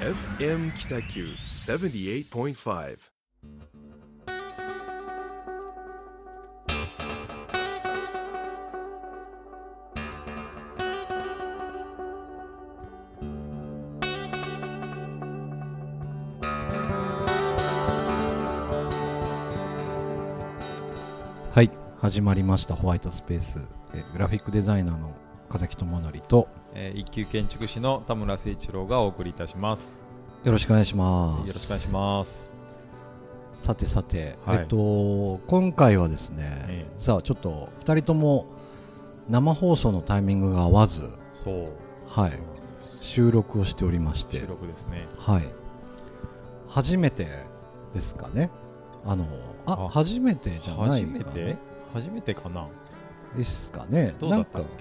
FM 北九78.5はい始まりましたホワイトスペース。えグラフィックデザイナーの風木智則とえー一級建築士の田村誠一郎がお送りいたします。よろしくお願いします。よろしくお願いします。さてさて、はい。えっと今回はですね、ええ。さあちょっと2人とも生放送のタイミングが合わずそう。はい。収録をしておりまして。収録ですね。はい。初めてですかね。あのああ。初めてじゃないかな初めて？初めてかな。ですかね。どうだったっなんか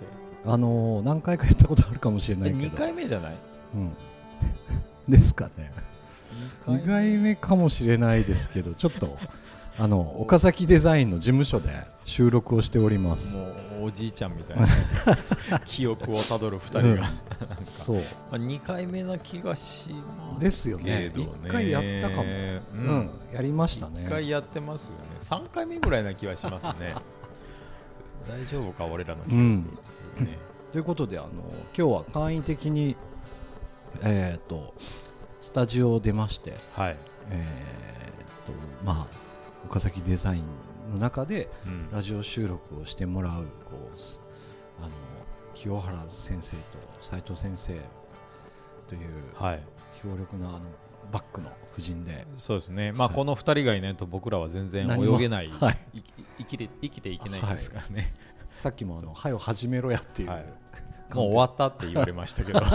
あの何回かやったことあるかもしれないけど。2回目じゃない？うん、ですかね。二2回目かもしれないですけどちょっと あの岡崎デザインの事務所で収録をしております。もうおじいちゃんみたいな。記憶をたどる2人が、なんか。そう、まあ、2回目な気がしますですよね。けど一回やったかも。ううん。ん、やりましたね。1回やってますよね。3回目ぐらいな気はしますね。大丈夫か俺らの記憶、うんね。ということであの今日は簡易的にえっ、とスタジオを出ましてはい、えっ、とまあ岡崎デザインの中でうん。ラジオ収録をしてもらうこうすあの清原先生と斉藤先生というはい。強力なあのバックの夫人で、そうですね、まあ、はい。この2人がいないと僕らは全然泳げない、はい。い生きれ生きていけないんですからね、さっきもあの「はよ始めろや」っていう、はい。もう終わったって言われましたけど、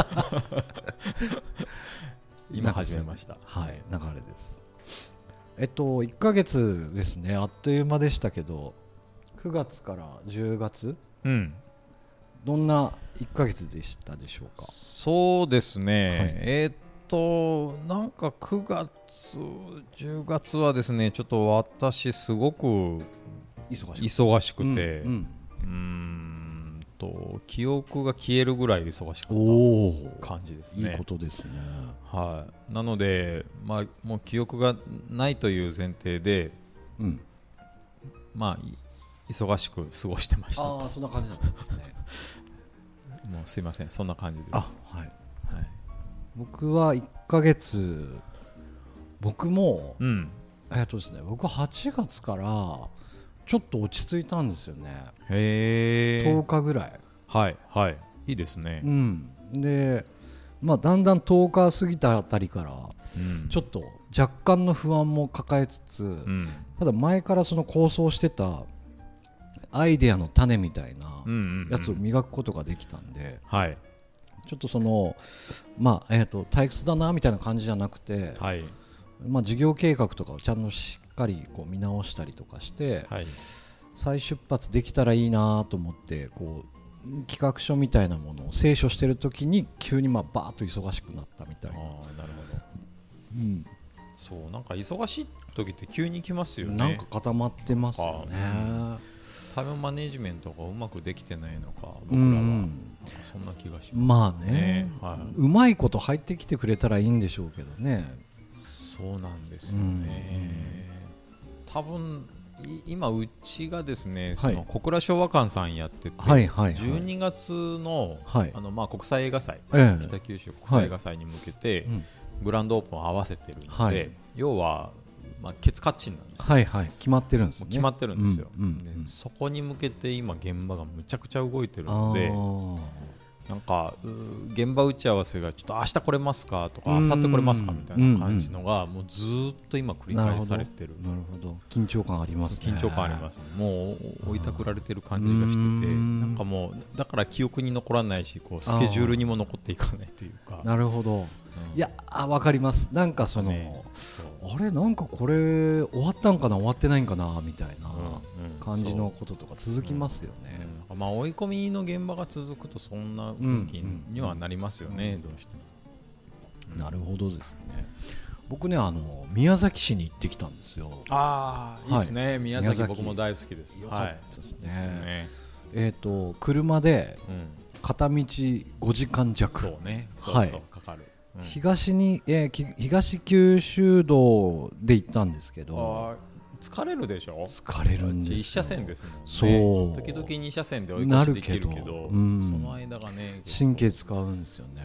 今始めました。はい流れです。えっと1ヶ月ですね。あっという間でしたけど9月から10月？うん、どんな1ヶ月でしたでしょうか？そうですね、はい。えーっと、なんか9月、10月はですね、ちょっと私、すごく忙しい忙しくて、ううんーんと記憶が消えるぐらい忙しかっおおた感じですいいね。ことですね。はい、なので、まあ、もう記憶がないという前提で、うん。まあ、い忙しく過ごしてましたと。ああそんな感じだったんですね。もうすいませんそんな感じです、あははい。い僕は1ヶ月僕もうん、えっとですね僕は8月からちょっと落ち着いたんですよね。へえ。10日ぐらい。はいはい。いいですね。う、ん。でまあだんだん10日過ぎたあたりからうん。ちょっと若干の不安も抱えつつ、うん。ただ前からその構想してたアイデアの種みたいなうんうんうん。やつを磨くことができたんで、はい。ちょっとそのまあえっ、と退屈だなみたいな感じじゃなくて、はい。まあ事業計画とかをちゃんとしっかりこう見直したりとかして、はい。再出発できたらいいなと思ってこう企画書みたいなものを清書してる時に急にまあバーッと忙しくなったみたいな、ああなるほど。うん。そうなんか忙しい時って急に来ますよね。なんか固まってますよね。タイムマネジメントがうまくできてないのか僕うらは、ん。なんかそんな気がしますまあね。ねはい。うまいこと入ってきてくれたらいいんでしょうけどね。そうなんですよね、多分い今うちがですねその小倉昭和館さんやってて、はいはいはい。12月の,、はい。あのまあ、国際映画祭、ええ。北九州国際映画祭に向けて、うん。グランドオープンを合わせてるので、はい。要は、まあ、ケツカッチンなんですよ、はいはい。決まってるんですね。決まってるんですよ、うんうんでうん。そこに向けて今現場がむちゃくちゃ動いてるあのでーなんか現場打ち合わせがちょっと明日来れますかとかうん。明後日来れますかみたいな感じのがもうずーっと今繰り返されてる。なるほど。緊張感ありますね。緊張感あります。もう追いたくられてる感じがしててうん。なんかもうだから記憶に残らないしこうスケジュールにも残っていかないというか。なるほど。うん。いやあわかります。なんかその、あれなんかこれ終わったんかな終わってないんかなみたいな感じのこととか続きますよね。うんまあ追い込みの現場が続くとそんな雰囲気にはなりますよね、どうしても。なるほどですね。僕ねあの宮崎市に行ってきたんですよ。ああ、いいですね、宮崎僕も大好きです。よかったですね。えっ、と車でうん、片道5時間弱。そうね、そうはいかかる。うん東に、えーき東九州道で行ったんですけど疲れるでしょ？疲れるんですよ。一車線ですもんね。そう。時々二車線で追い越なしできるけどうん。その間がね神経使うんですよね、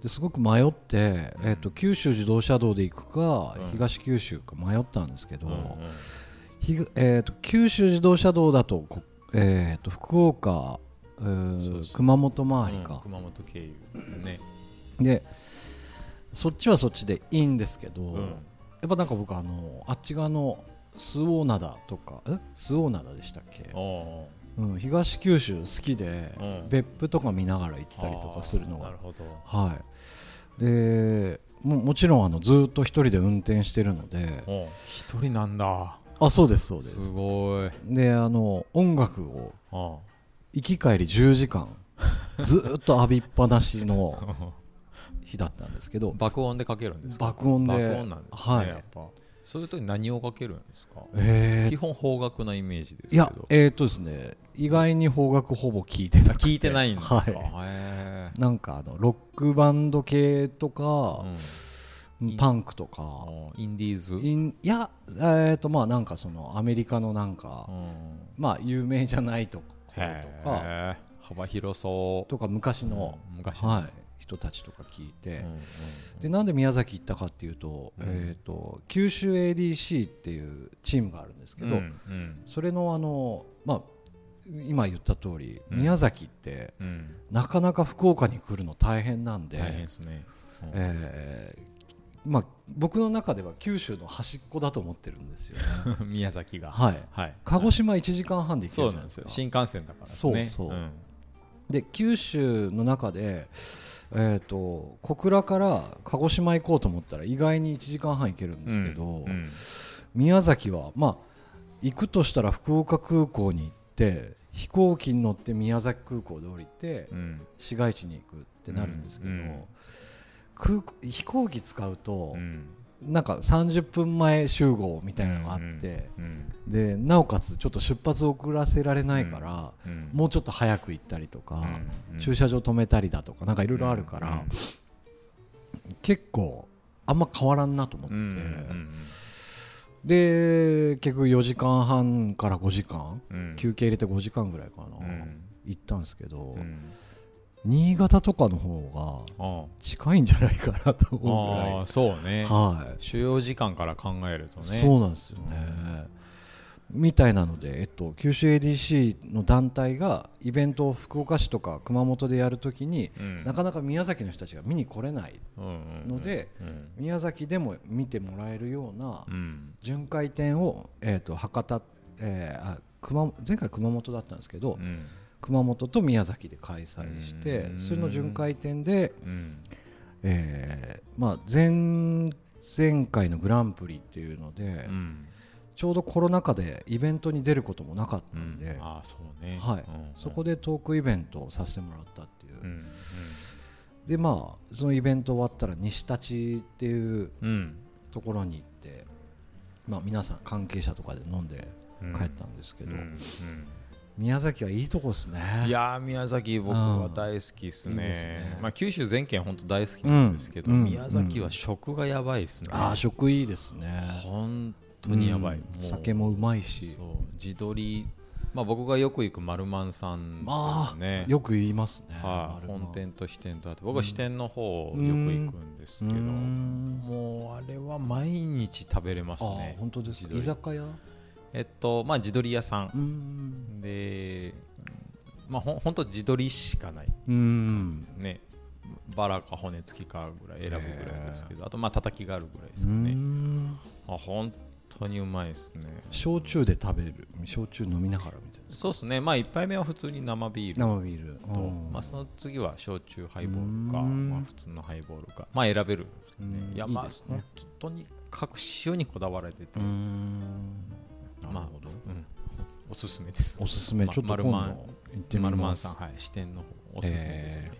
うですごく迷って、えー、と九州自動車道で行くか、うん。東九州か迷ったんですけど、んうん。ひぐえー、と九州自動車道だとこ、えー、と福岡そうそう熊本周りか、うん熊本経由ね。でそっちはそっちでいいんですけど、うん。やっぱなんか僕あのあっち側の周防灘とかえ？周防灘でしたっけ、おうん、東九州好きで、うん。別府とか見ながら行ったりとかするのがなるほど。はい。でももちろんあのずーっと一人で運転してるので。お一人なんだ。あそうですそうです。すごい。であの音楽をあ行き帰り10時間 ずーっと浴びっぱなしの 日だったんですけど。爆音でかけるんですか？爆音で爆音なんですね、はい。やっぱそういう時何をかけるんですか？えー。基本方角なイメージですけいやどえー、っとですね意外に方角ほぼ聞いてな聞いてないんですか、はい。へなんかあのロックバンド系とーかう、ん。パンクとか。あインディーズ？いやえー、っとまあなんかそのアメリカのなんか、うん。まあ有名じゃないところへとか。ー。幅広そう。とか昔の、うん。昔の。はい、人たちとか聞いて、でなんで宮崎行ったかっていうと,、うん。えー、と九州 ADC っていうチームがあるんですけど、それのあの、まあ、今言った通り、うん。宮崎ってうん。なかなか福岡に来るの大変なんで、大変ですね、うん。えーまあ、僕の中では九州の端っこだと思ってるんですよね。宮崎が。はい、はい。鹿児島1時間半で行けるじゃないですか。新幹線だからですね。そうそうん。で九州の中で、えー、と小倉から鹿児島行こうと思ったら意外に1時間半行けるんですけど、うんうん。宮崎はまあ行くとしたら福岡空港に行って飛行機に乗って宮崎空港で降りてうん。市街地に行くってなるんですけど、空港飛行機使うと、うんなんか30分前集合みたいなのがあって、うんでなおかつちょっと出発遅らせられないから、うんもうちょっと早く行ったりとか、うん駐車場止めたりだとかなんかいろいろあるから、結構あんま変わらんなと思って、で結局4時間半から5時間、うん。休憩入れて5時間ぐらいかな、うん。行ったんですけど、うん新潟とかの方があ近いんじゃないかなとあ思うぐらい。ああそうね。はい。主要時間から考えるとね。そうなんですよね。みたいなので、えっと、九州 ADC の団体がイベントを福岡市とか熊本でやるときに、うん。なかなか宮崎の人たちが見に来れないうんうんうんので、うん。宮崎でも見てもらえるようなうん。巡回展を、えっと博多、えーあ熊前回熊本だったんですけど、うん熊本と宮崎で開催して、うん。それの巡回展で、うん。えーまあ、前前回のグランプリっていうので、うん。ちょうどコロナ禍でイベントに出ることもなかったうん。んで、そこでトークイベントをさせてもらったっていう、うん。でまあそのイベント終わったら西立っていうところに行って、まあ、皆さん関係者とかで飲んでうん帰ったんですけど、うん宮崎はいいとこですね。うんいやー宮崎僕は大好きですいいですね。ねまあ九州全県本当大好きなんですけどうん。宮崎は食がやばいですね。ああ食いいですね。本当にやばい。うん。もう酒もうまいし。そう地鶏。まあ僕がよく行く丸満さんあねよく言いますね。はい、丸の本店と支店とあって僕は支店の方よく行くんですけど、うん。もうあれは毎日食べれますああね本当です居酒屋？えっとまあ地鶏屋さん。うん。でまあほんほんと地鶏しかない。うん。ですね。バラか骨付きかぐらい選ぶぐらいですけどあとまあ叩きがあるぐらいですかうねん。あ本当にうまいですね。焼酎で食べる。焼酎飲みながらみたいな。そうですね。まあ1杯目は普通に生ビール生ビール。と、うん。まあ、その次は焼酎ハイボールか、うん。まあ、普通のハイボールか、まあ、選べるんですけどね。うん。いやまあいいね。本当に各塩にこだわられてて、まあほど。うん。おすすめです。おすすめ。まちょっと今度行ってみマルマますンさんはい支店の方おすすめですね、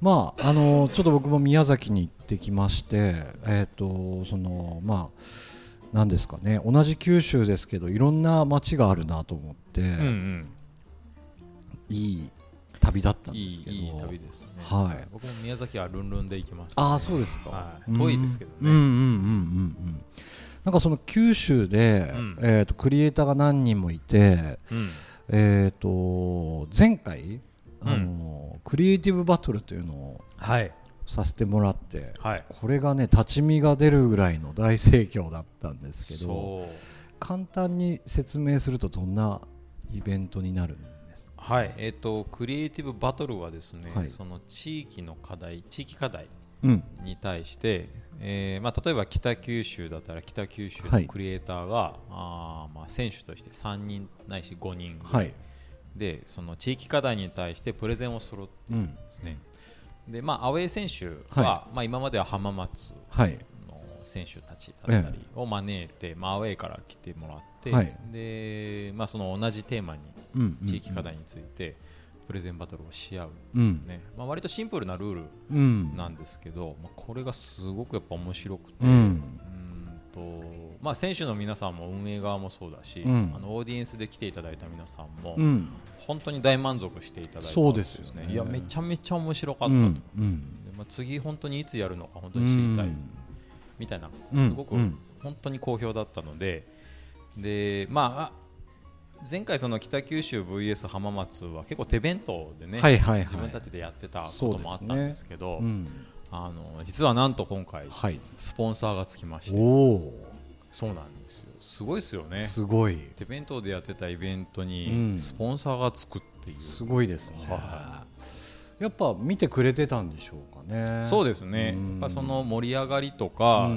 まああのちょっと僕も宮崎に行ってきましてえっとそのまあなんですかね。同じ九州ですけどいろんな町があるなと思ってうんうん。いい旅だったんですけど。いい旅ですね、はい。僕も宮崎はルンルンで行きます、ね、ああそうですか、はい。遠いですけどね。うんうんうんうんうんなんかその九州で、うん。えー、とクリエイターが何人もいて、うん。えー、と前回あの、クリエイティブバトルというのをはい。させてもらってはい。これがね立ち見が出るぐらいの大盛況だったんですけど簡単に説明するとどんなイベントになるんです？かはい。えっ、とクリエイティブバトルはですね、はい。その地域の課題地域課題うんに対して、えーまあ、例えば北九州だったら北九州はい。のクリエイターが、あーまあ、選手として3人ないし5人はい。でその地域課題に対してプレゼンをするっていうん。ですね、でまあ、アウェー選手は、はまあ、今までは浜松はい。の選手たちだったりを招いて、まあ、アウェーから来てもらって、はい。でまあ、その同じテーマにうん。地域課題についてプレゼンバトルをし合う、うん。ねまあ、割とシンプルなルールうん。なんですけど、まあ、これがすごくやっぱ面白くて、ううんんとまあ、選手の皆さんも運営側もそうだし、うん。あのオーディエンスで来ていただいた皆さんも、うん。本当に大満足していただいたそうですよね。いやめちゃめちゃ面白かったと、うん。まあ、次本当にいつやるのか本当に知りたい、みたいなうん。すごくうん。本当に好評だったのででまあ前回その北九州 VS 浜松は結構手弁当でね、はいはいはい。自分たちでやってたこともあったんですけどうん。あの実はなんと今回はい。スポンサーがつきましおて。おそうなんですよ。すごいですよね。すごい。手弁当でやってたイベントうにん。スポンサーがつくっていう、すごいですね。はやっぱ見てくれてたんでしょうかね。そうですね、うん。やっぱその盛り上がりとか、ううん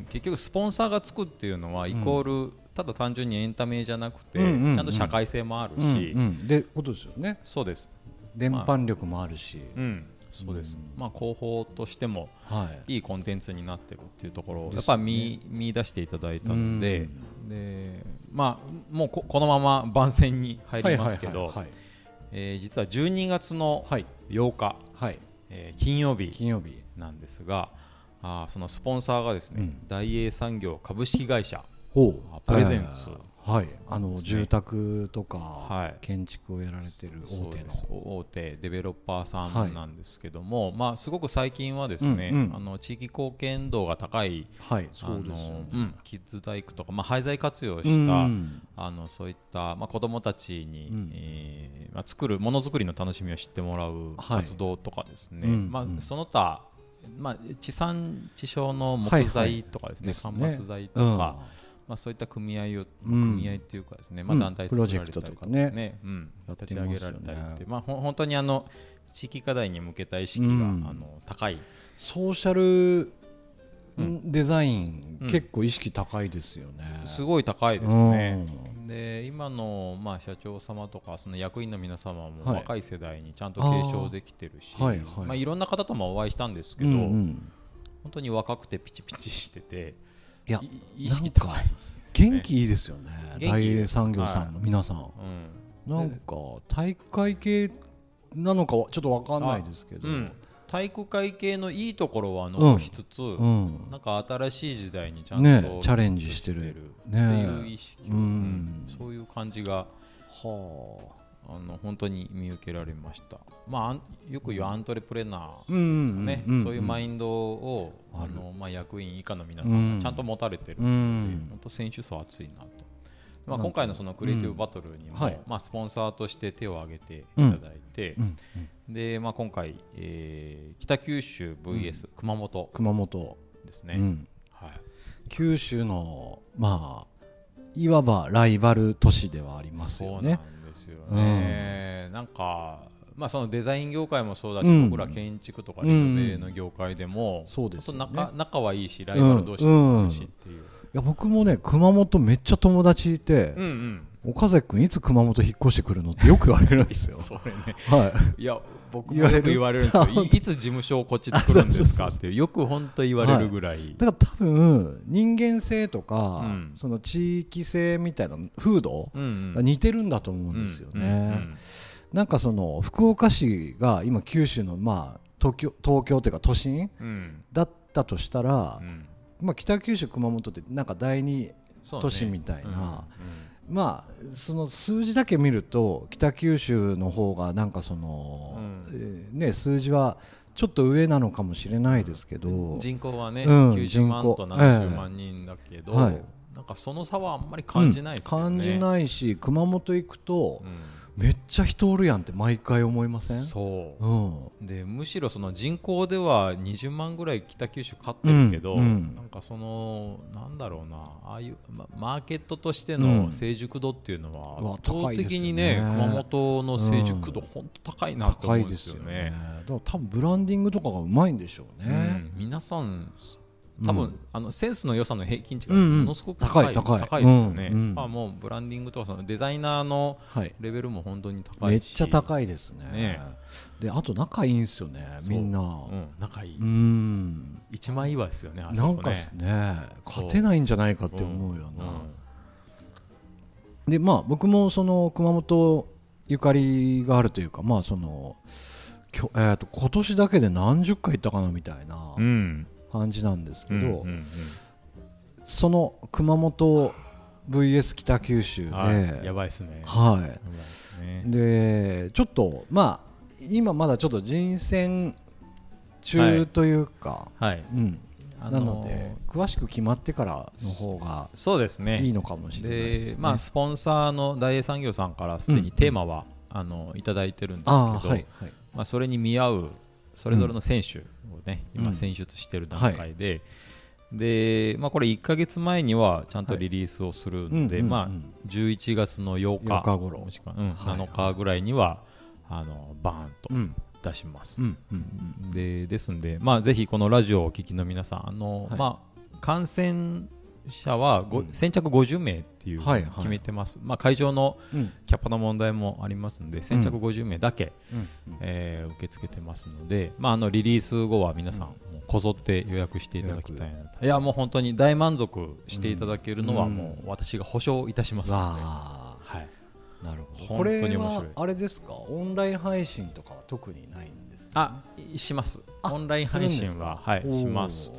ん結局スポンサーがつくっていうのはイコール、ただ単純にエンタメじゃなくて、うんうんうん。ちゃんと社会性もあるし、うんうん。でことですよね。そうです、伝播力もあるし。うん、そうです、うん。まあ広報としてもはい。いいコンテンツになってるっていうところをやっぱ見見出していただいたので、でまあもうここのまま番宣に入りますけど実は12月のはい。8日、はい。えー金曜日金曜日。なんですがあーそのスポンサーがですね、うん。大英産業株式会社プレゼンツ。はい。あのね。住宅とかはい。建築をやられてる大手そうです。の。大手デベロッパーさはい。んなんですけども、まあ、すごく最近はですね、うんうん。あの地域貢献度が高いはい。あのね。うん、キッズ大工とか、まあ、廃材活用うした、んあのそういった、まあ、子どもたちに、うん。えーまあ、作るものづくりの楽しみを知ってもらうはい。活動とかですね、うんまあうん。その他、まあ、地産地消のはいはい木材とかですね、ですね間伐材とうん。か、まあ、そういった組合を、うん。組合っていうかですね、まあ、うん。団体作られたりとかね。ね。うん、立ち上げられたりって、まあ、本当にあの地域課題に向けた意識が、うん。あの高い。ソーシャルうん。デザイン、うん。結構意識高いですよね。すごい高いですね。うん。で今の、まあ、社長様とかその役員の皆様もはい。若い世代にちゃんと継承できてるし、はい。はい。まあ、いろんな方ともお会いしたんですけど、本当に若くてピチピチしてていやい意識高い。ね元気いいですよね。大英産業さんの皆さん、うん。なんか体育会系なのかはちょっとわかんないですけど、うん、体育会系のいいところは残しつつ、うん。なんか新しい時代にちゃんと、ねチャレンジしてる。っていう意識を、うんうん。そういう感じが。はあの本当に見受けられました、まあよく言うアントレプレナーあ、うんですかね、んそういうマインドを、あのまあ、役員以下の皆さんがちゃんと持たれてるうので、ん。本当選手層熱いなと。まあ、今回のそのクリエイティブバトルにも、うんはい。まあ、スポンサーとして手を挙げていただいて、うん。でまあ、今回、えー北九州 VS 熊本熊本、ですね、うん。はい、九州のまあいわばライバル都市ではありますよね。んですよね、なんか、まあ、そのデザイン業界もそうだし、うん。僕ら建築とかリノベの業界でも、そうですよね。仲仲はいいしライバル同士でもあるしっていう、いや僕もね熊本めっちゃ友達いて、うんうん岡崎君いつ熊本引っ越してくるの？ってよく言われるんですよ。それね。はい。や僕もよく言われる。んですよ。いいつ事務所をこっち作るんですかってよく本当言われるぐらい、い、だから多分人間性とか、うん。その地域性みたいな風土が似てるんだと思うんですよね。なんかその福岡市が今九州のまあ東京東京というか都心うん。だったとしたらう、ん。まあ北九州熊本ってなんか第二都市みたいなうんうんまあその数字だけ見ると北九州の方がなんかその、うん。えーね数字はちょっと上なのかもしれないですけど、人口はね、うん90万と人口70万人だけど、はい。なんかその差はあんまり感じないですよね。うん感じないし熊本行くと、うんめっちゃ人おるやんって毎回思いません？そう。うん。でむしろその人口では20万ぐらい北九州勝ってるけど、うんうん。なんかそのなんだろうなああいう、ま、マーケットとしてうん。の成熟度っていうのは、圧倒的にね熊本の成熟度、本当高いなって思うんですよね。だから多分ブランディングとかがうまいんでしょうね、うん。皆さん多分、うんあのセンスの良さの平均値がうんうん。ものすごく高い,、高い高い。ですよね、うんうん。まあ、もうブランディングとかそのデザイナーのはい。レベルも本当に高いし。めっちゃ高いですね。ね。であと仲いいんですよねみんな。うん、仲いい、うん。一枚岩ですよねあそこね。なんかですね。勝てないんじゃないかって思うような、ん。でまあ僕もその熊本ゆかりがあるというかまあそのきょ、えー、と今年だけで何十回行ったかなみたいな。うん感じなんですけど、うんうんうん。その熊本 VS 北九州で、はい。やばいですね。はい。ですね。でちょっとまあ今まだちょっと人選中というか、はい。うん、あなので詳しく決まってからの方がそうですね。いいのかもしれないです、ね、でまあスポンサーの大英産業さんからすでにテーマは、あのいただいてるんですけど、はいはい。まあ、それに見合うそれぞれの選手をね、うん。今選出してる段階で、で、まあ、これ1か月前にはちゃんとリリースをするんで、うんうんうん。まあ、11月の8日8日頃。もしくは、うんはい7日ぐらいにはあのバーンとうん。出します。うんうんでですんで、まあ、ぜひこのラジオをお聞きの皆さんあの、はい。まあ、感染者はご、うん。先着50名っていうふうはいはい。に決めてます、まあ、会場のうん。キャパの問題もありますので先着50名だけ、うん。えー受け付けてますので、まあ、あのリリース後は皆さん、こぞって予約していただきたいなと。いやもう本当に大満足していただけるのはうん。もう私が保証いたしますので、はい、なるほど。本これはあれですか？オンライン配信とかは特にないんですあします。あオンライン配信は、はい、します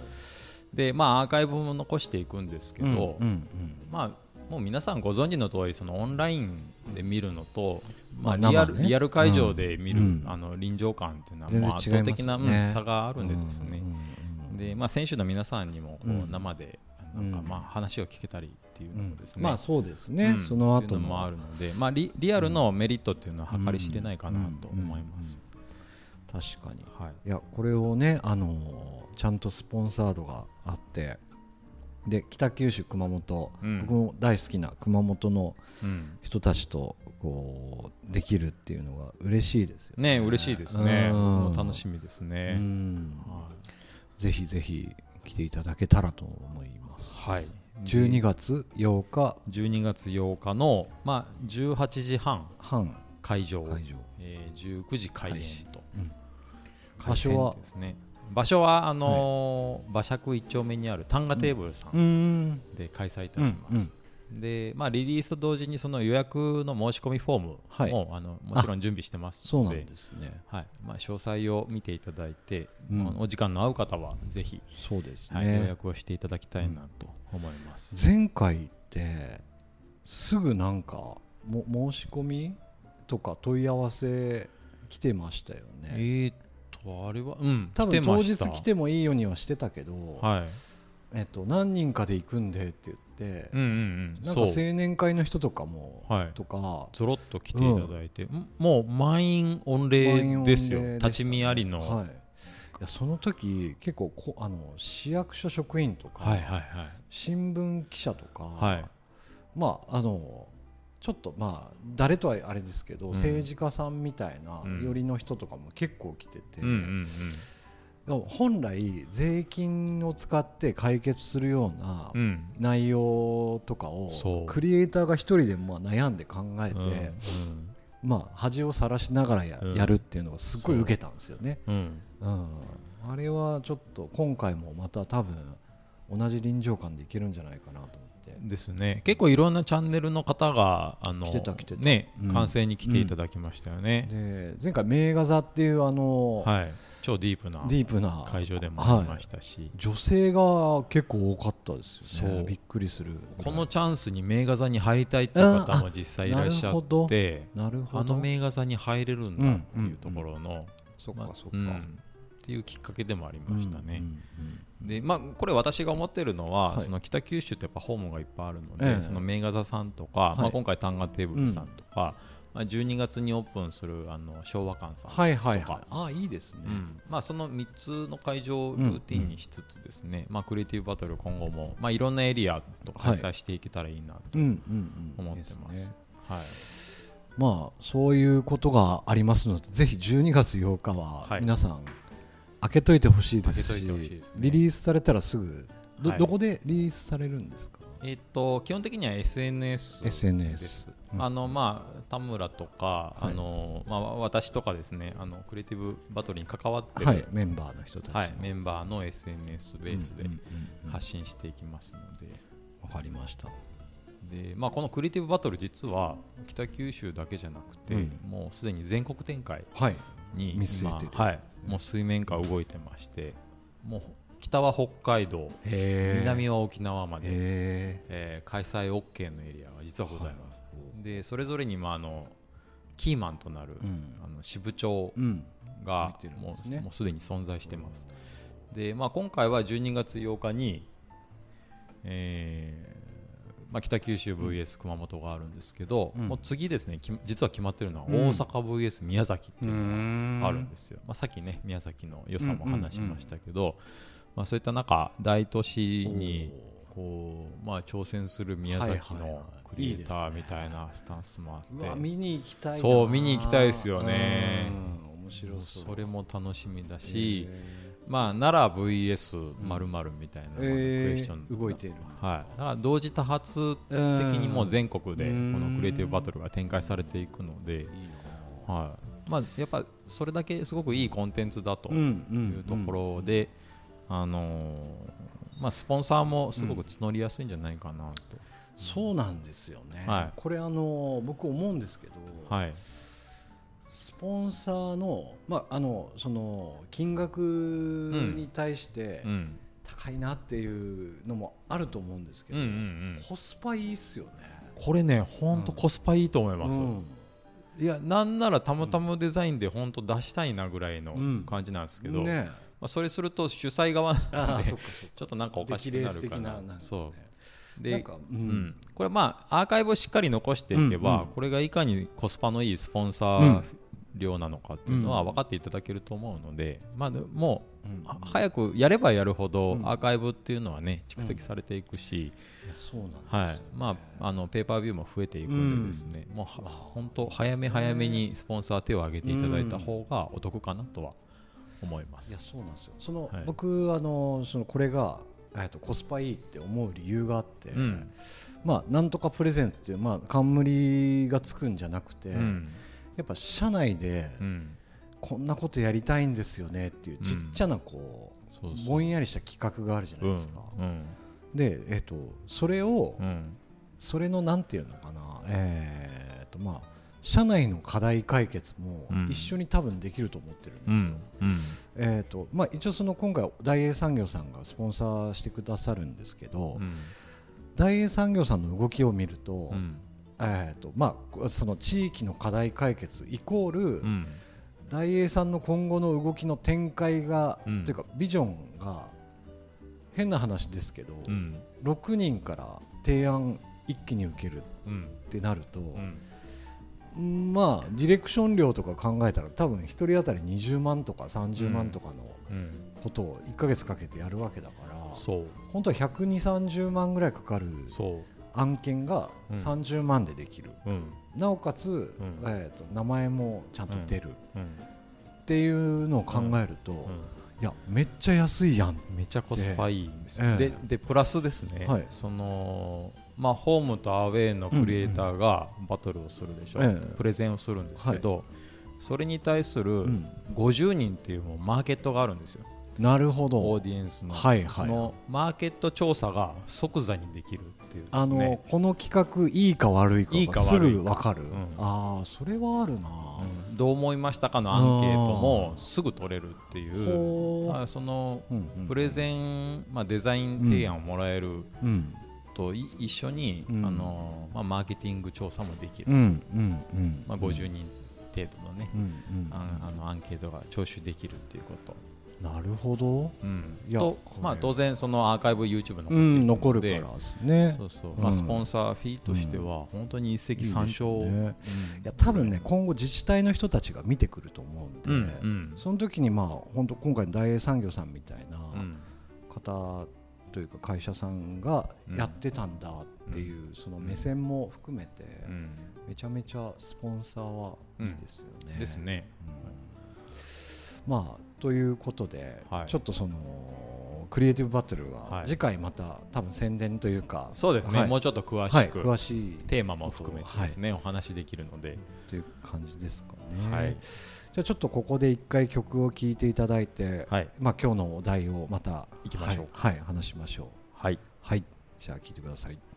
でまあアーカイブも残していくんですけど、うんうんうん。まあもう皆さんご存知の通りそのオンラインで見るのと、まあ、まあリアル生ねリアル会場で見る、うん。あの臨場感っていうのは全然もう圧倒的な、ねうん差があるんでですね、うんうんうんでまあ、選手の皆さんにもこうん。う生でなんかうん。まあ話を聞けたりっていうのもですね、まあそうですね、うん。その後の。もあるので、まあ、リリアルのメリットっていうのは計り知れないかなと思います。確かに。はい。いやこれをね、あのーちゃんとスポンサードがあってで北九州熊本、うん。僕も大好きな熊本のうん。人たちとこうできるっていうのが嬉しいですよね。ね嬉しいですね、楽しみですね。うん。はぜひぜひ来ていただけたらと思います。い、はい、12月8日。12月8日の、まあ、18時半。半。会場、会場。えー19時開演と、うん場所は？ですね。場所はあのー馬借一丁目にあるタンガテーブルさうん。んで開催いたします、で、まあ、リリースと同時にその予約の申し込みフォームも、はい。あのもちろん準備してますので。そうなんですね。はい。まあ、詳細を見ていただいて、うん。まあお時間の合う方はぜひ、そうですはい予ね約をしていただきたいなと思います、前回ってすぐなんかも申し込みとか問い合わせ来てましたよね。えーっとあれはうん多分当日来てもいいようにはしてたけど、はい。えっと、何人かで行くんでって言って、うんうんうん。なんか青年会の人とかも、はい。とかぞろっと来ていただいて、ん。もう満員御礼ですよ。満員御礼立ち見ありの、はい、いやその時結構こあの市役所職員とか、はいはいはい。新聞記者とか、はい。まああのちょっとまあ誰とはあれですけど、うん。政治家さんみたいなうん。寄りの人とかも結構来てて、本来税金を使って解決するような内容とかをクリエイターが一人でまあ悩んで考えて、まあ恥をさらしながらや,、るっていうのがすごい受けたんですよね。う。ん。うん、あれはちょっと今回もまた多分同じ臨場感でいけるんじゃないかなとて。てですね。結構いろんなチャンネルの方があのね、うん。観戦に来ていただきましたよね、で前回名画座っていうあの、はい。超ディープなディープな。会場でもありましたし、女性が結構多かったですよね。びっくりするこのチャンスに名画座に入りたいっていう方も実際いらっしゃってなるほどあの名画座に入れるんだっていうところの、まあそっかそっか、うん。っていうきっかけでもありましたね。うんうんでまあ、これ私が思ってるのは、はい。その北九州ってやっぱホームがいっぱいあるのええ。で、その名画座さんとか、はい。まあ、今回タンガテーブルさんとか、まあ、12月にオープンするあの昭和館さんはいはいはい。とかああいいですね、うん。まあ、その3つの会場をルーティンにしつつですね、まあ、クリエイティブバトル今後も、まあ、いろんなエリアと開催していけたらいいなとうんうんうん。思ってます。はい。まあそういうことがありますのでぜひ12月8日ははい。皆さん開けとい開けといてほしいですね。リリースされたらすぐど,、はい。どこでリリースされるんですか？えっと基本的には SNS です。SNS うん。あのまあ田村とか、はい。あのまあ、私とかですねあのクリエイティブバトルに関わってる、はい。メンバーの人たちの。はい。メンバーの SNS ベースで発信していきますので,、わかりました。でまあ、このクリエイティブバトル実は北九州だけじゃなくて、うん。もうすでに全国展開はいに見据えてる。今はい、もう水面下動いてましてもう北は北海道南は沖縄まで、へえー開催 OK のエリアが実はございます、でそれぞれに、まあ、あのキーマンとなる、うん。あの支部長うん。が見てるんもう,、ですね。もうすでに存在してます。で、まあ、今回は12月8日に、えーまあ、北九州 VS 熊本があるんですけど、うん。もう次ですねき実は決まってるのはうん。大阪 VS 宮崎っていうのがあるんでですよ、まあ、さっきね宮崎の良さも話しましたけど、まあ、そういった中大都市にこう、まあ、挑戦する宮崎のクリエイターみたいなスタンスもあって、見に行きたいな。そう見に行きたいですよね。うん。面白それも楽しみだし、へまあ、奈良 VS まるみたいな、ークエスチョン、えー動いているはい、だから同時多発的にもう全国でこのクリエイティブバトルが展開されていくので、はい。まあ、やっぱそれだけすごくいいコンテンツだとうんうんいうところで、あのーまあ、スポンサーもすごく募りやすいんじゃないかなと、そうなんですよね、はい。これあの僕思うんですけど、はいスポンサーの,、まあ、あのその金額に対してうん。高いなっていうのもあると思うんですけど、うんうんうん、コスパいいっすよね。これね本当コスパいいと思います、うん。いやなんならたまたまデザインで本当出したいなぐらいのうん。感じなんですけど、ね。まあ、それすると主催側なんでちょっとなんかおかしくなるかななね。そう。でなんか、ううんん、これまあアーカイブをしっかり残していけば、うんうん。これがいかにコスパのいいスポンサーうん量なのかっていうのはうん。分かっていただけると思うので、まあ、でもうん。うは早くやればやるほどうん。アーカイブっていうのはね蓄積されていくし、うなんですよはい。まあ、あのペーパービューも増えていくんでですね、もうは本当早め早めにスポンサー手を挙げていただいた方がお得かなとは思いまいやす。そうなんですよ。その、はい。僕あのそのこれが、えっとコスパいいって思う理由があって、うん。まあなんとかプレゼントっていうまあ冠がつくんじゃなくて、うんやっぱ社内でうん。こんなことやりたいんですよねっていううん。ちっちゃなこう、そうそう。ぼんやりした企画があるじゃないですか、うん。でえっ、とそれを、うん。それのなんていうのかな。えー、とまあ社内の課題解決もうん。一緒に多分できると思ってるんうですよ、ん。うん。えーとまあ、一応その今回大英産業さんがスポンサーしてくださるんですけど、うん。大英産業さんの動きを見ると,、うんえーとまあ、その地域の課題解決イコール、うん。大英さんの今後の動きの展開が、うん。というかビジョンが変な話ですけど、うん。6人から提案一気に受けるうん。ってなると、うん。まあディレクション料とか考えたら多分1人当たり20万とか30万とかのうん。ことを1ヶ月かけてやるわけだから、本当は1 2 3 0万ぐらいかかるそ案件がうん。30万でできる、ううん。なおかつ、ん。えー、と名前もちゃんと出る。うん。っていうのを考えると、うん。いやめっちゃ安いやんめっちゃコスパいいんですよ、ええ。ででプラスですね、はい。そのまあ、ホームとアウェーのクリエイターがバトルをするでしょ、ええ。プレゼンをするんですけど、それに対するん。50人っていうもうマーケットがあるんですよなるほど。オーディエンスの、はいはいそのマーケット調査が即座にできるっていうであのこの企画いいか悪いかがすぐ分かる、うん。ああそれはあるな、うん。どう思いましたかのアンケートもすぐ取れるっていう。あそのうんうんプレゼン、まあ、デザイン提案をもらえるうん。とい一緒に、うん。あのまあ、マーケティング調査もできる、うんうんうん。まあ、50人程度のね、うんうん。ああのアンケートが聴取できるっていうこと、なるほど。うん。とまあ、当然そのアーカイブ YouTube 残るので、ん残るからですね。そうそう、うん。まあ、スポンサーフィーとしては本当に一石三鳥ね。うん。いや多分ね今後自治体の人たちが見てくると思うんで、その時にまあ本当今回の大英産業さんみたいなうん。方というか会社さんがやってたんだっていうその目線も含めてうん。めちゃめちゃスポンサーはいいですよね。ですね、うんまあということで、はい。ちょっとそのクリエイティブバトルははい。次回また多分宣伝というかそうですね、はい。もうちょっと詳はい、しく、詳しいテーマも含めてですね、お話できるので、という感じですかね。はい。じゃあちょっとここで一回曲を聴いていただいて、はい。まあ今日のお題をまた行きましょう。はい、はい話しましょう。はい。はい、じゃあ聴いてください。